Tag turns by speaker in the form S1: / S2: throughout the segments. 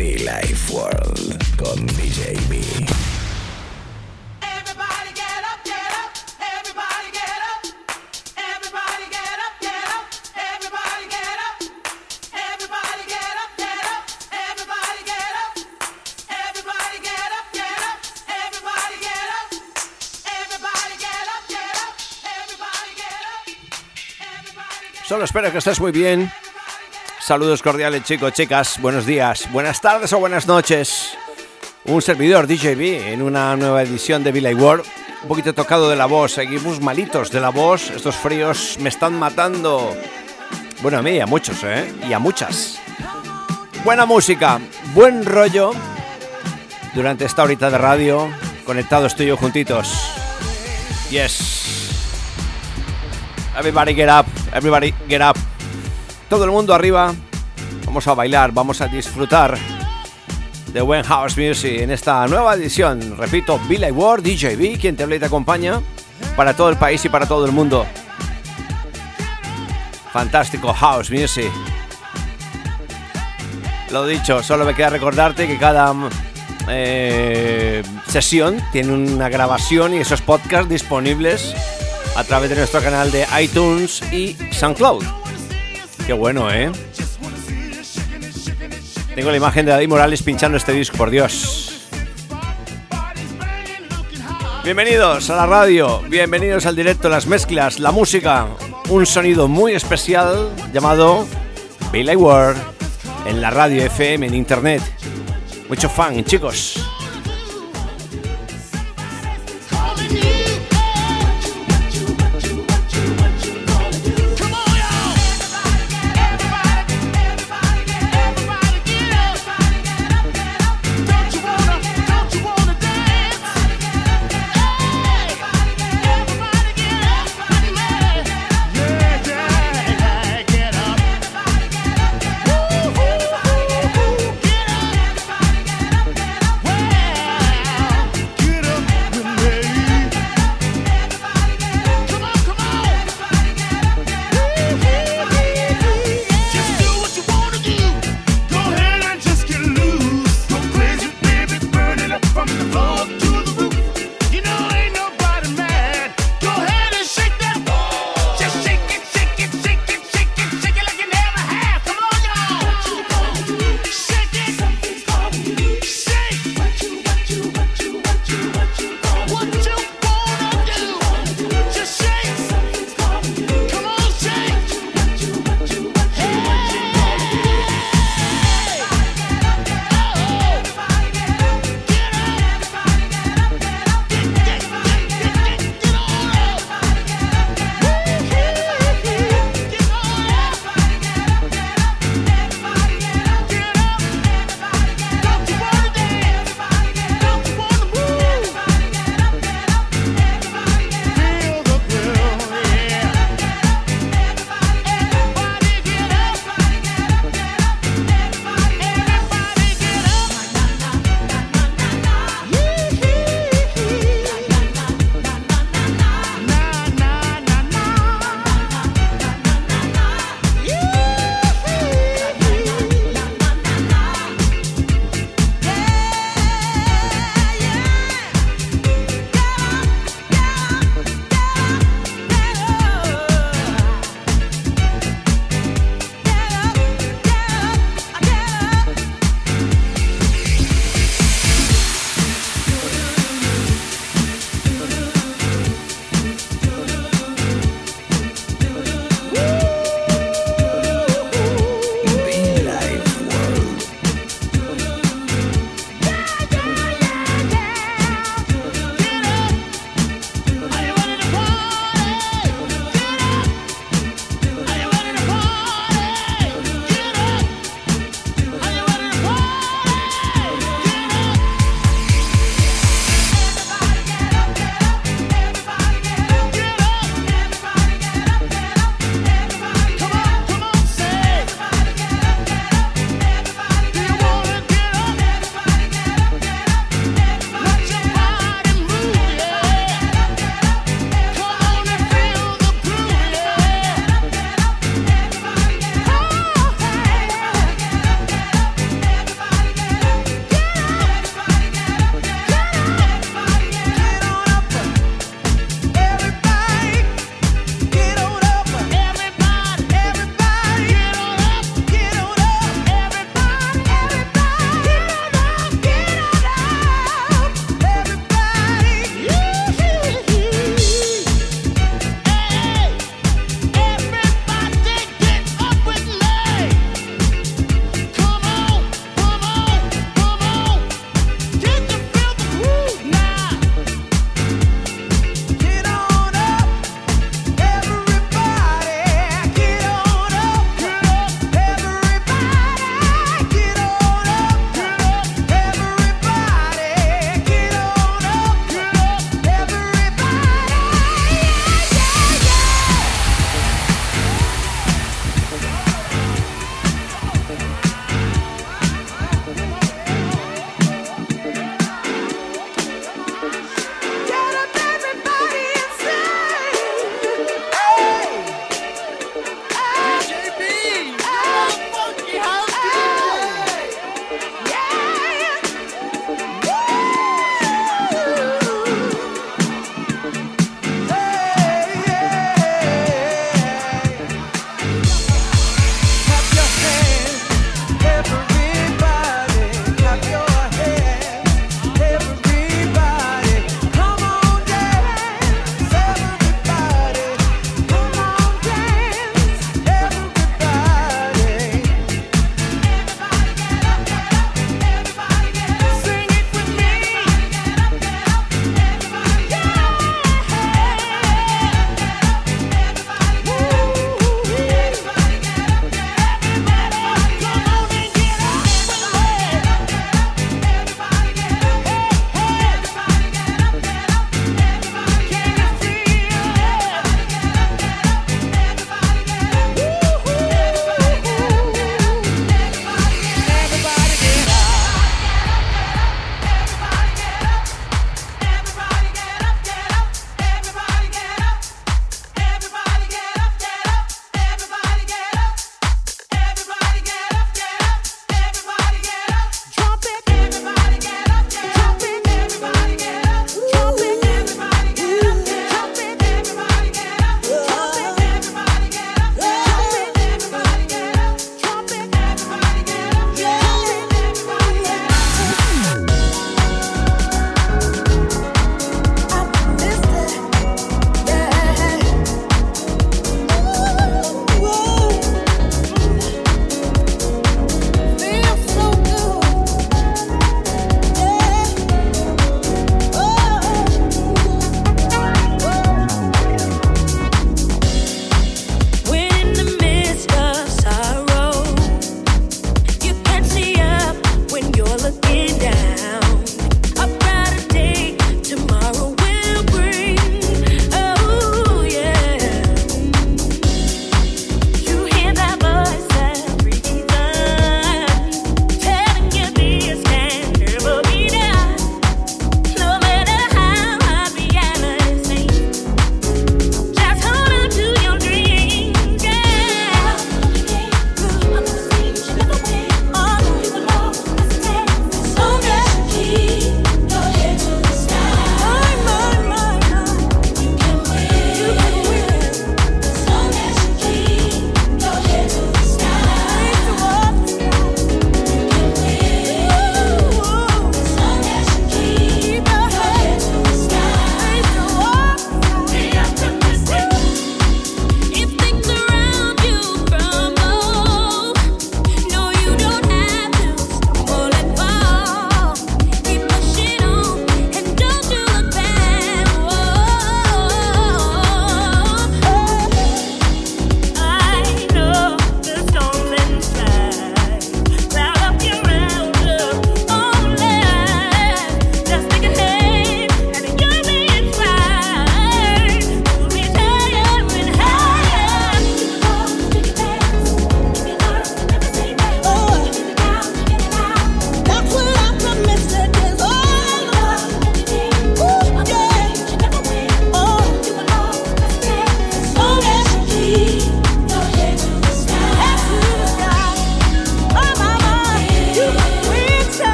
S1: Life World con DJ B.
S2: Everybody get up, get up. Everybody get up. Everybody get up, get up. Everybody get up. Everybody get up, get up. Everybody get up. Everybody get up, get up. Everybody get up. Everybody get up, get up. Everybody get up. Everybody get up.
S3: Solo espero que estés muy bien. Saludos cordiales chicos, chicas, buenos días, buenas tardes o buenas noches. Un servidor DJB en una nueva edición de Billy World. Un poquito tocado de la voz, seguimos malitos de la voz. Estos fríos me están matando. Bueno, a mí y a muchos, ¿eh? Y a muchas. Buena música, buen rollo. Durante esta horita de radio, conectados tú y yo juntitos. Yes. Everybody get up, everybody get up. Todo el mundo arriba. Vamos a bailar, vamos a disfrutar de buen house music en esta nueva edición. Repito, Billy Ward, DJB, quien te habla y te acompaña para todo el país y para todo el mundo. Fantástico house music. Lo dicho, solo me queda recordarte que cada eh, sesión tiene una grabación y esos podcasts disponibles a través de nuestro canal de iTunes y SoundCloud. Qué bueno, ¿eh? Tengo la imagen de David Morales pinchando este disco, por Dios. Bienvenidos a la radio, bienvenidos al directo, las mezclas, la música, un sonido muy especial llamado Billy Ward en la radio FM, en internet. Mucho fan, chicos.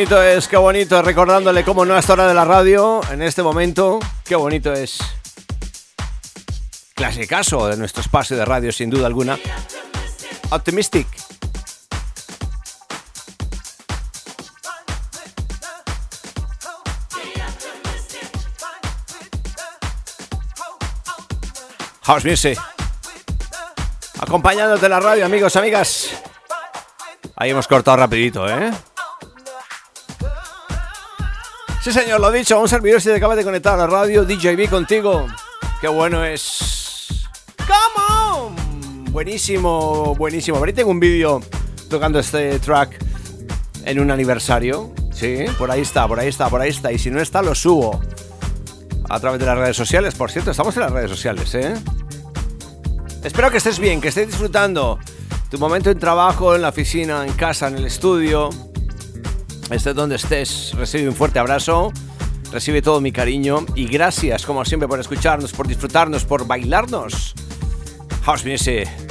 S3: Bonito es, qué bonito, recordándole cómo no es hora de la radio en este momento. Qué bonito es. Clasicazo de nuestro espacio de radio, sin duda alguna. Optimistic. House Music. Acompañándote la radio, amigos, amigas. Ahí hemos cortado rapidito, ¿eh? Sí, señor, lo dicho, un servidor se acaba de conectar a la radio DJB contigo. Qué bueno es. ¡Come on! Buenísimo, buenísimo. Ahorita tengo un vídeo tocando este track en un aniversario. Sí, por ahí está, por ahí está, por ahí está. Y si no está, lo subo a través de las redes sociales. Por cierto, estamos en las redes sociales, ¿eh? Espero que estés bien, que estés disfrutando tu momento en trabajo, en la oficina, en casa, en el estudio. Estés donde estés, recibe un fuerte abrazo, recibe todo mi cariño y gracias como siempre por escucharnos, por disfrutarnos, por bailarnos. House Music.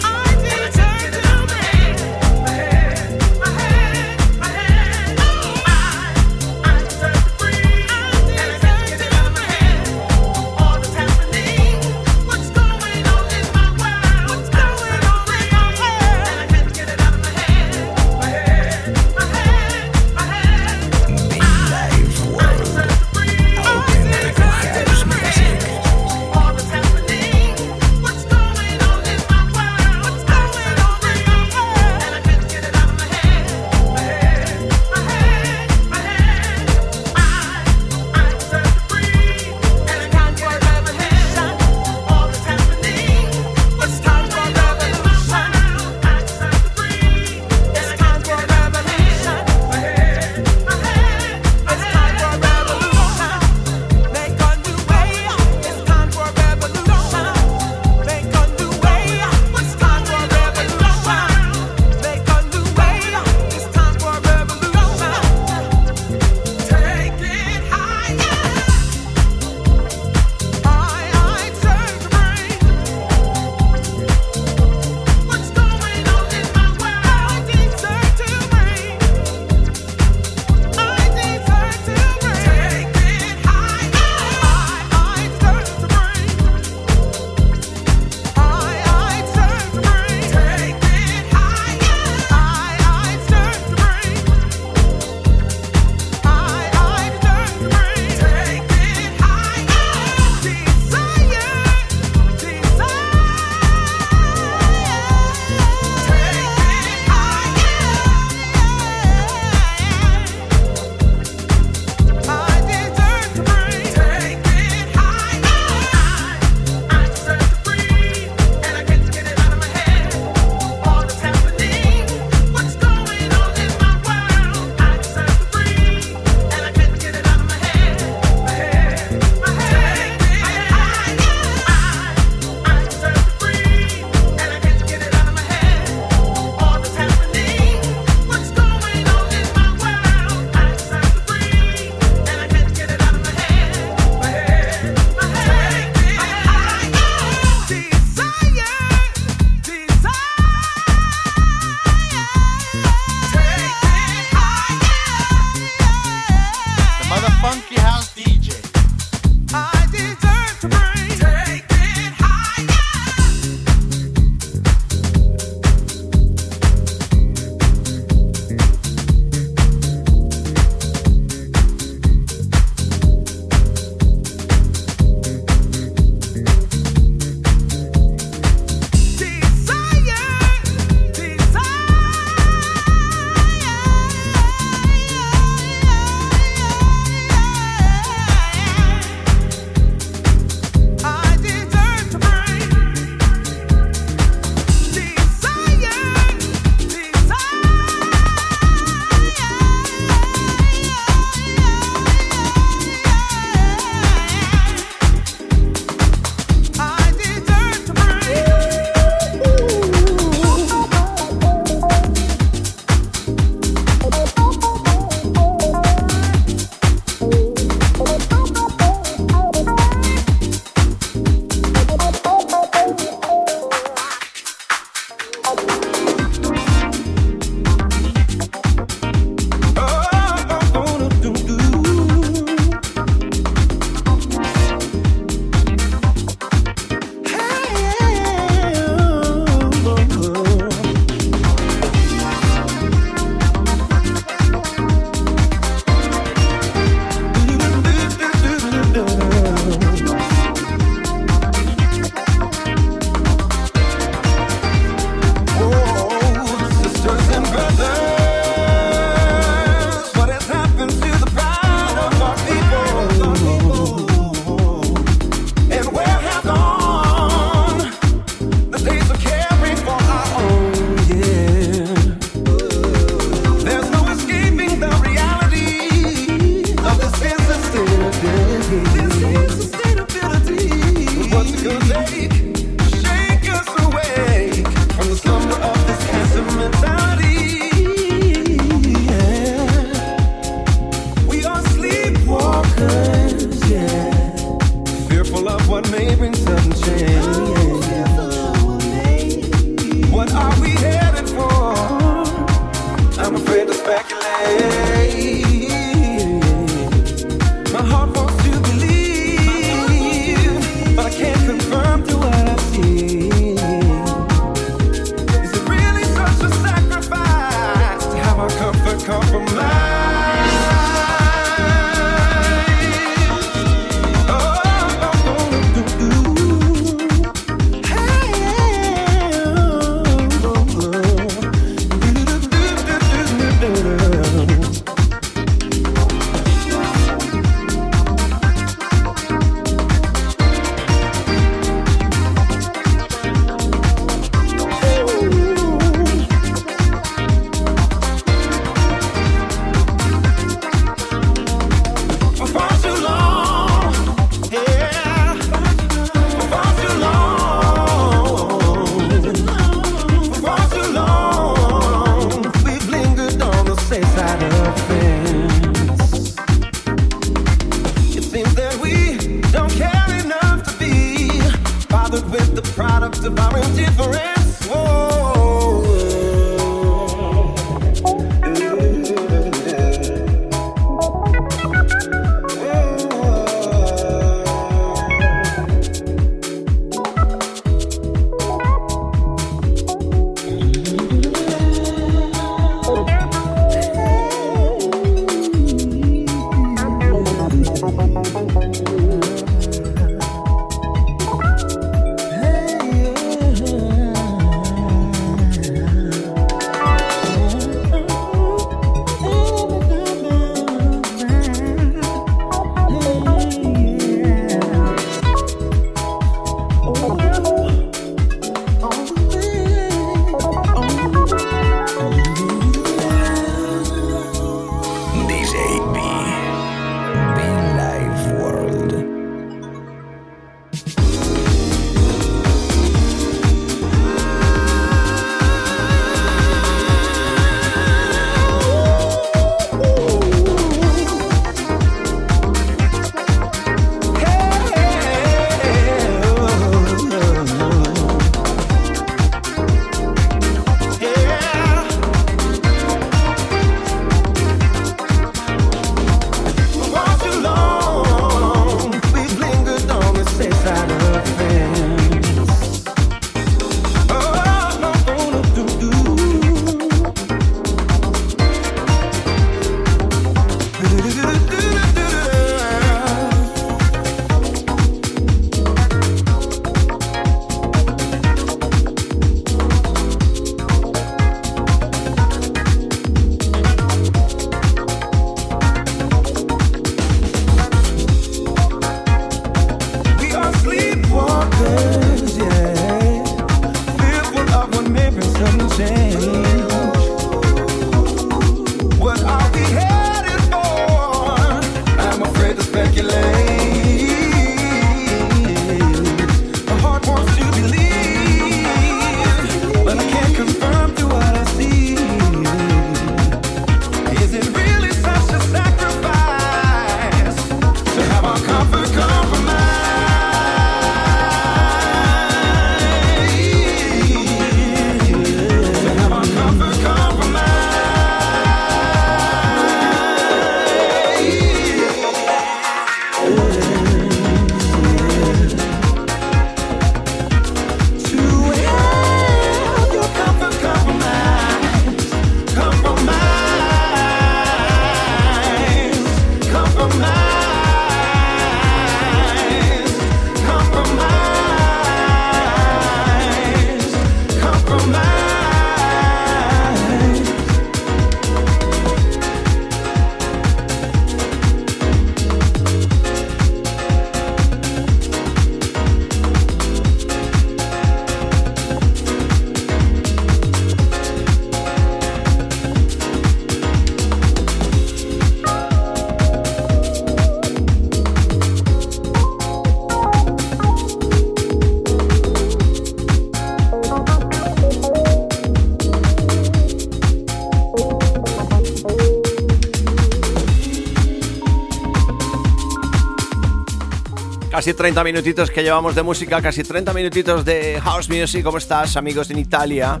S3: Casi 30 minutitos que llevamos de música, casi 30 minutitos de house music. ¿Cómo estás, amigos en Italia,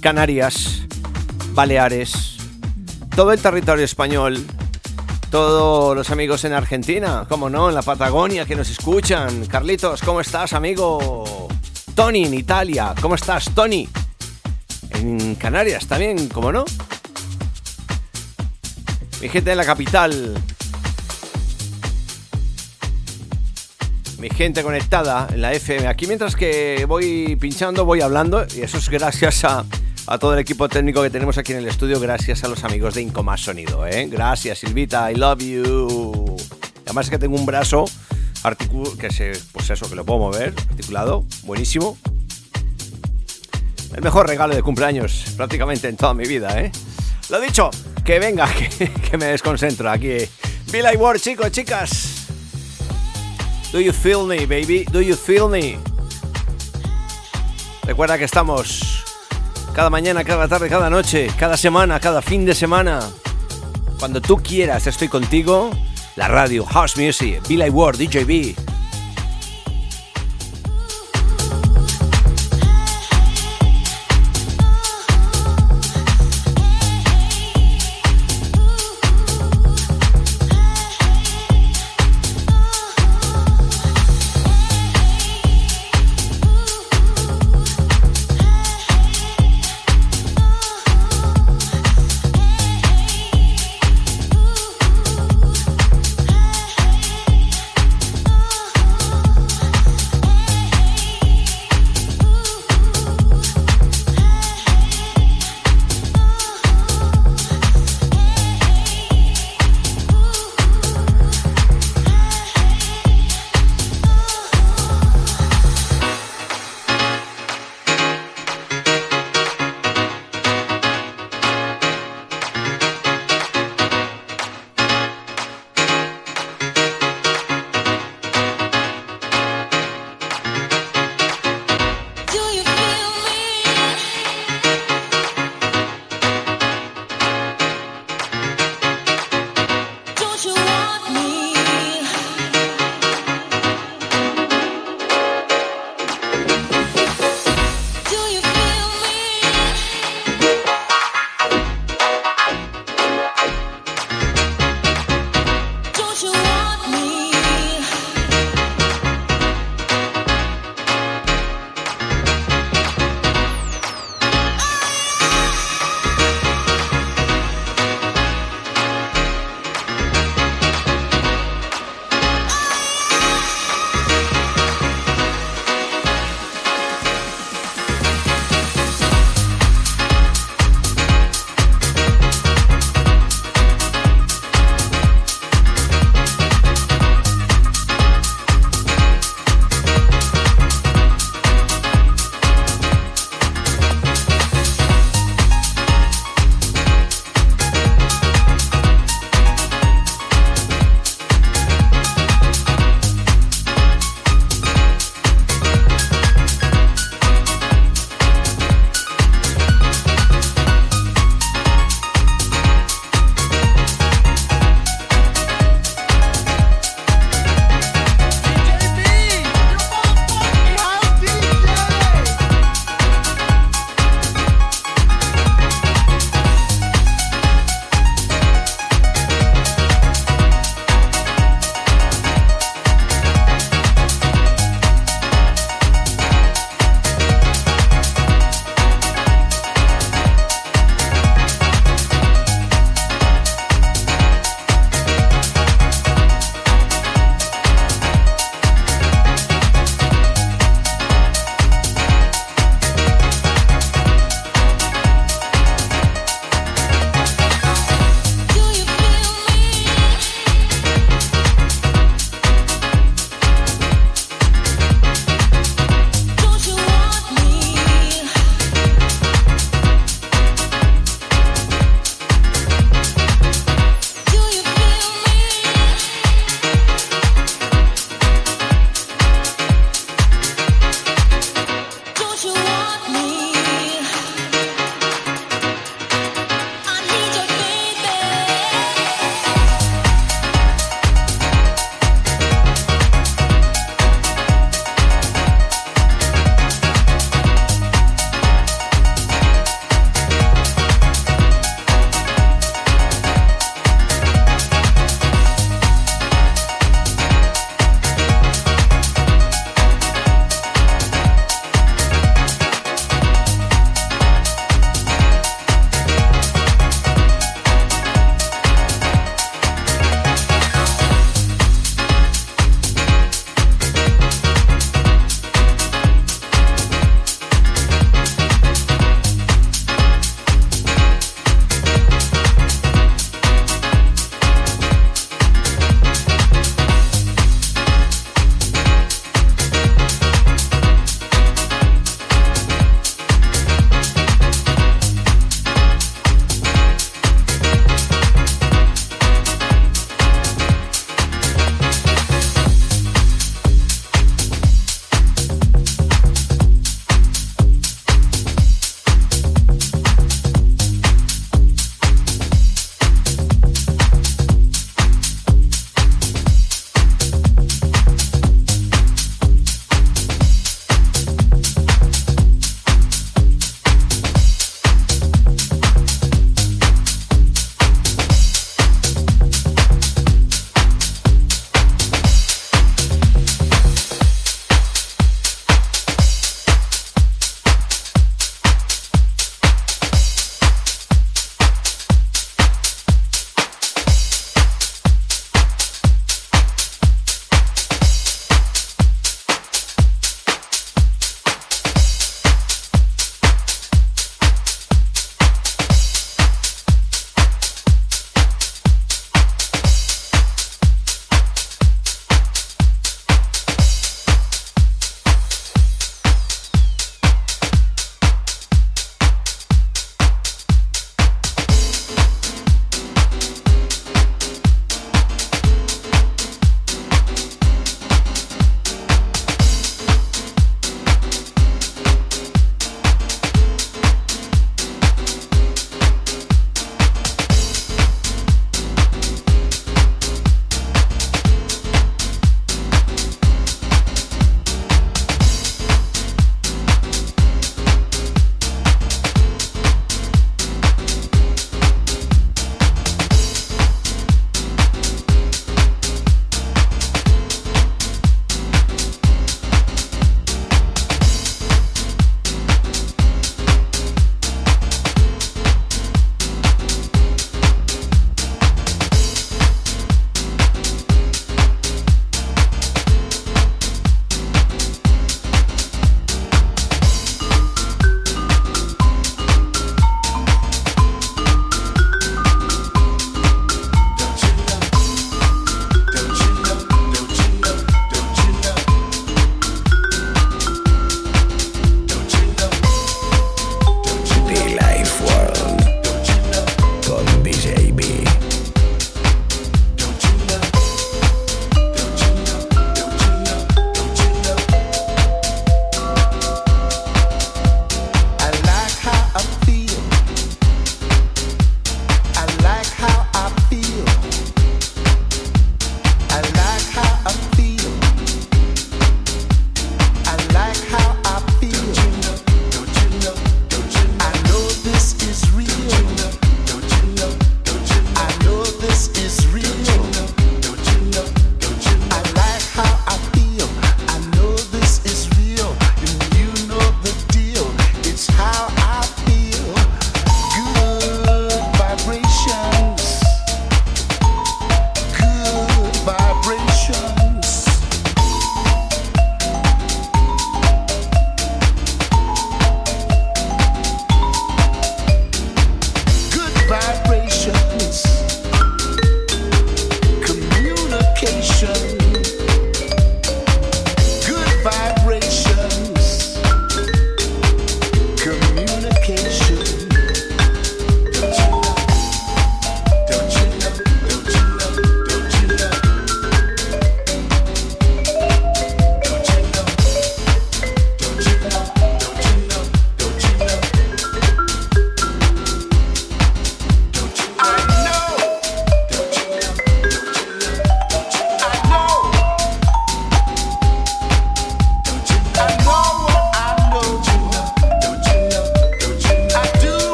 S3: Canarias, Baleares, todo el territorio español, todos los amigos en Argentina, como no, en la Patagonia que nos escuchan? Carlitos, ¿cómo estás, amigo? Tony en Italia, ¿cómo estás, Tony? En Canarias también, ¿cómo no? Mi gente de la capital, gente conectada en la FM. Aquí mientras que voy pinchando, voy hablando y eso es gracias a, todo el equipo técnico que tenemos aquí en el estudio, gracias a los amigos de Incomás Sonido. ¿eh? Gracias Silvita, I love you. Además es que tengo un brazo que se, pues eso, que lo puedo mover, articulado, buenísimo. El mejor regalo de cumpleaños prácticamente en toda mi vida, ¿eh? Lo dicho, que venga, que, me desconcentro aquí. Bill Ward, chicos, chicas. Do you feel me, baby? Do you feel me? Recuerda que estamos cada mañana, cada tarde, cada noche, cada semana, cada fin de semana. Cuando tú quieras, estoy contigo. La radio, House Music, Billy Ward, DJB.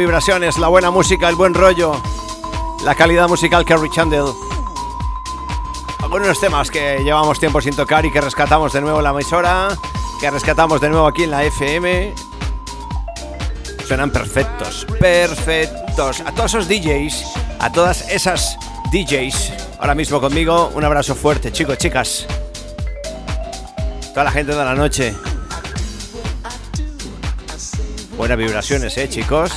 S4: Vibraciones, la buena música, el buen rollo, la calidad musical que Rich Handel. Algunos temas que llevamos tiempo sin tocar y que rescatamos de nuevo en la emisora, que rescatamos de nuevo aquí en la FM. Suenan perfectos, perfectos. A todos esos DJs, a todas esas DJs, ahora mismo conmigo, un abrazo fuerte, chicos, chicas. Toda la gente de la noche. Buenas vibraciones, eh, chicos.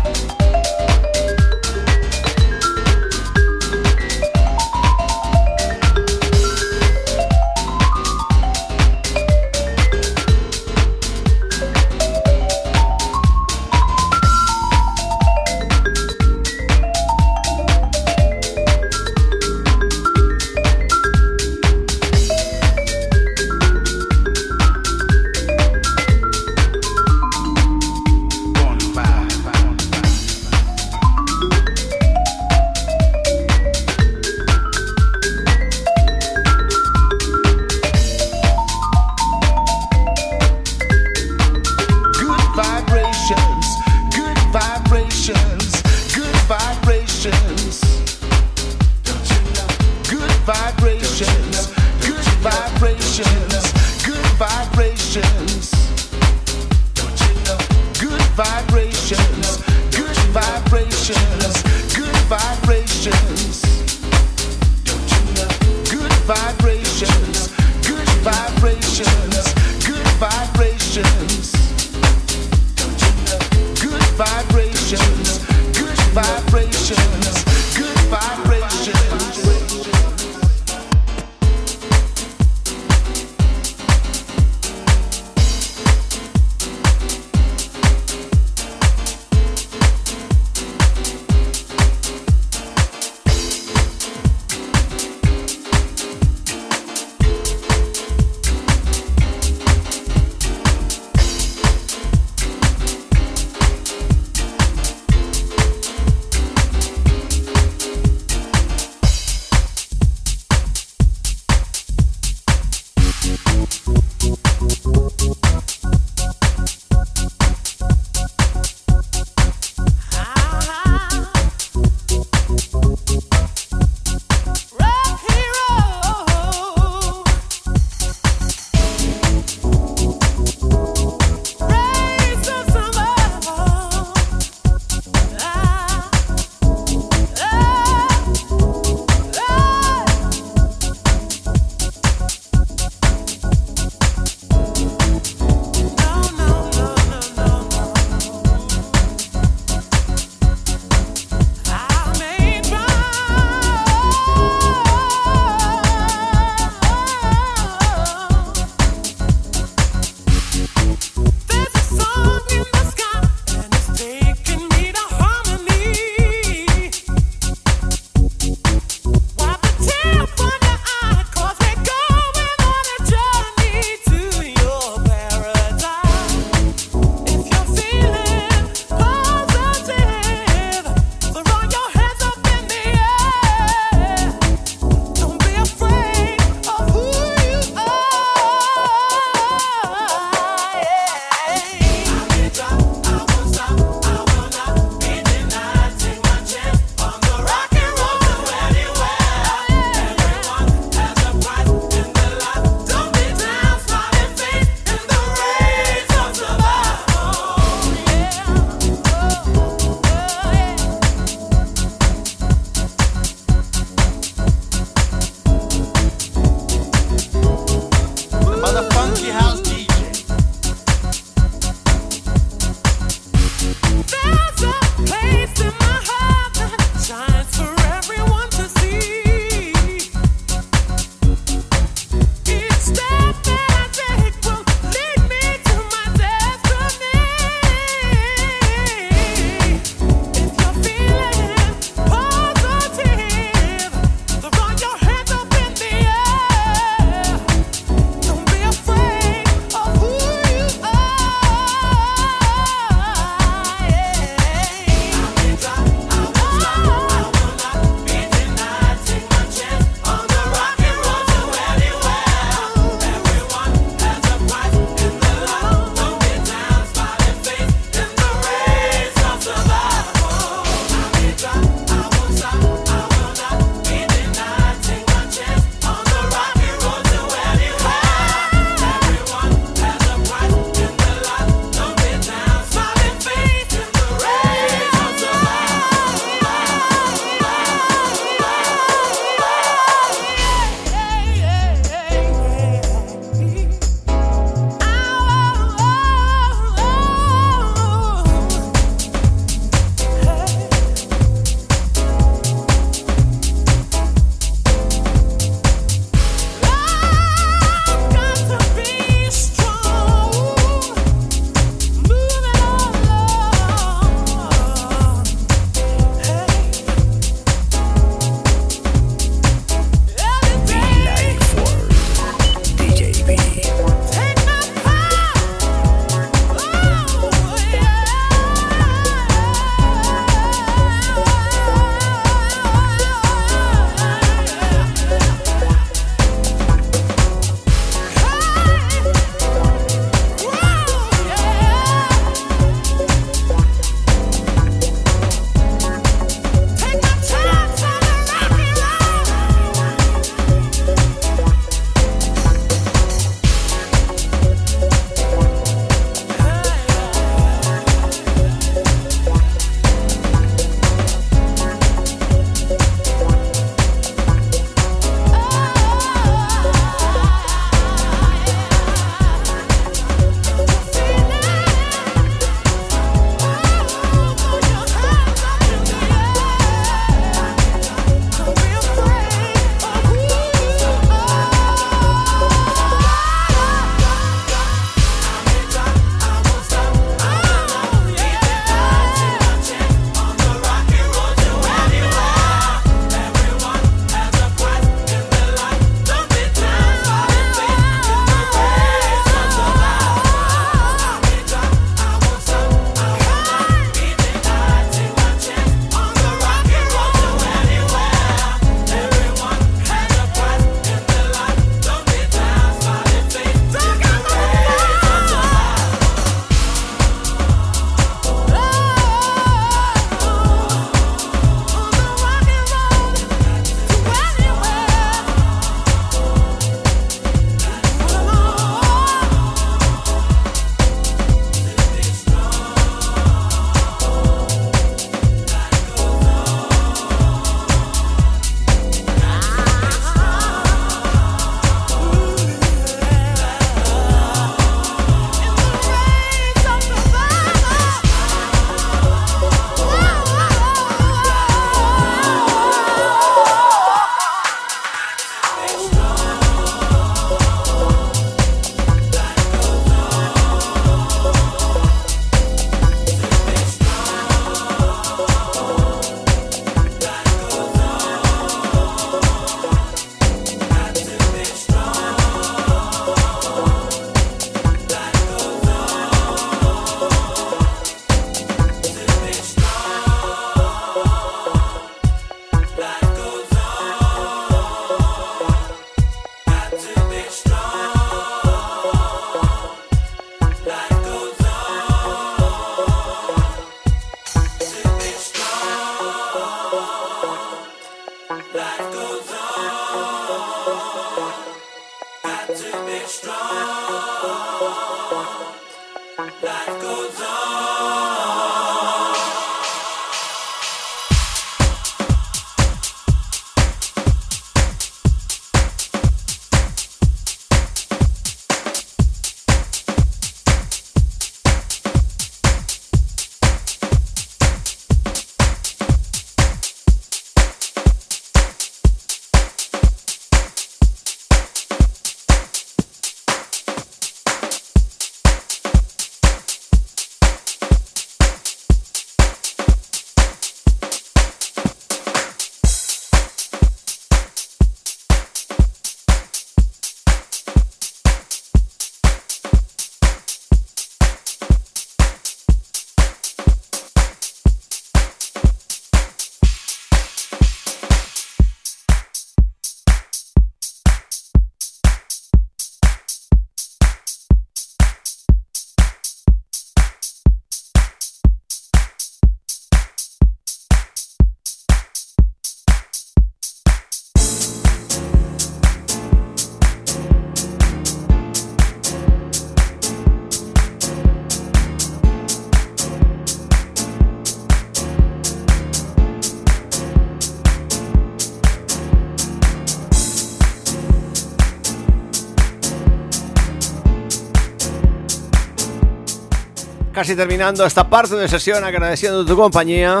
S5: Casi terminando esta parte de sesión agradeciendo tu compañía.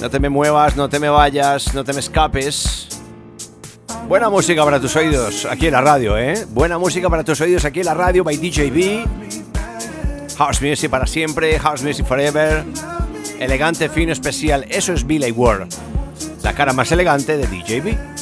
S5: No te me muevas, no te me vayas, no te me escapes. Buena música para tus oídos aquí en la radio, ¿eh? Buena música para tus oídos aquí en la radio by DJB. House Music para siempre, House Music Forever. Elegante, fino, especial. Eso es Billy Ward. La cara más elegante de DJB.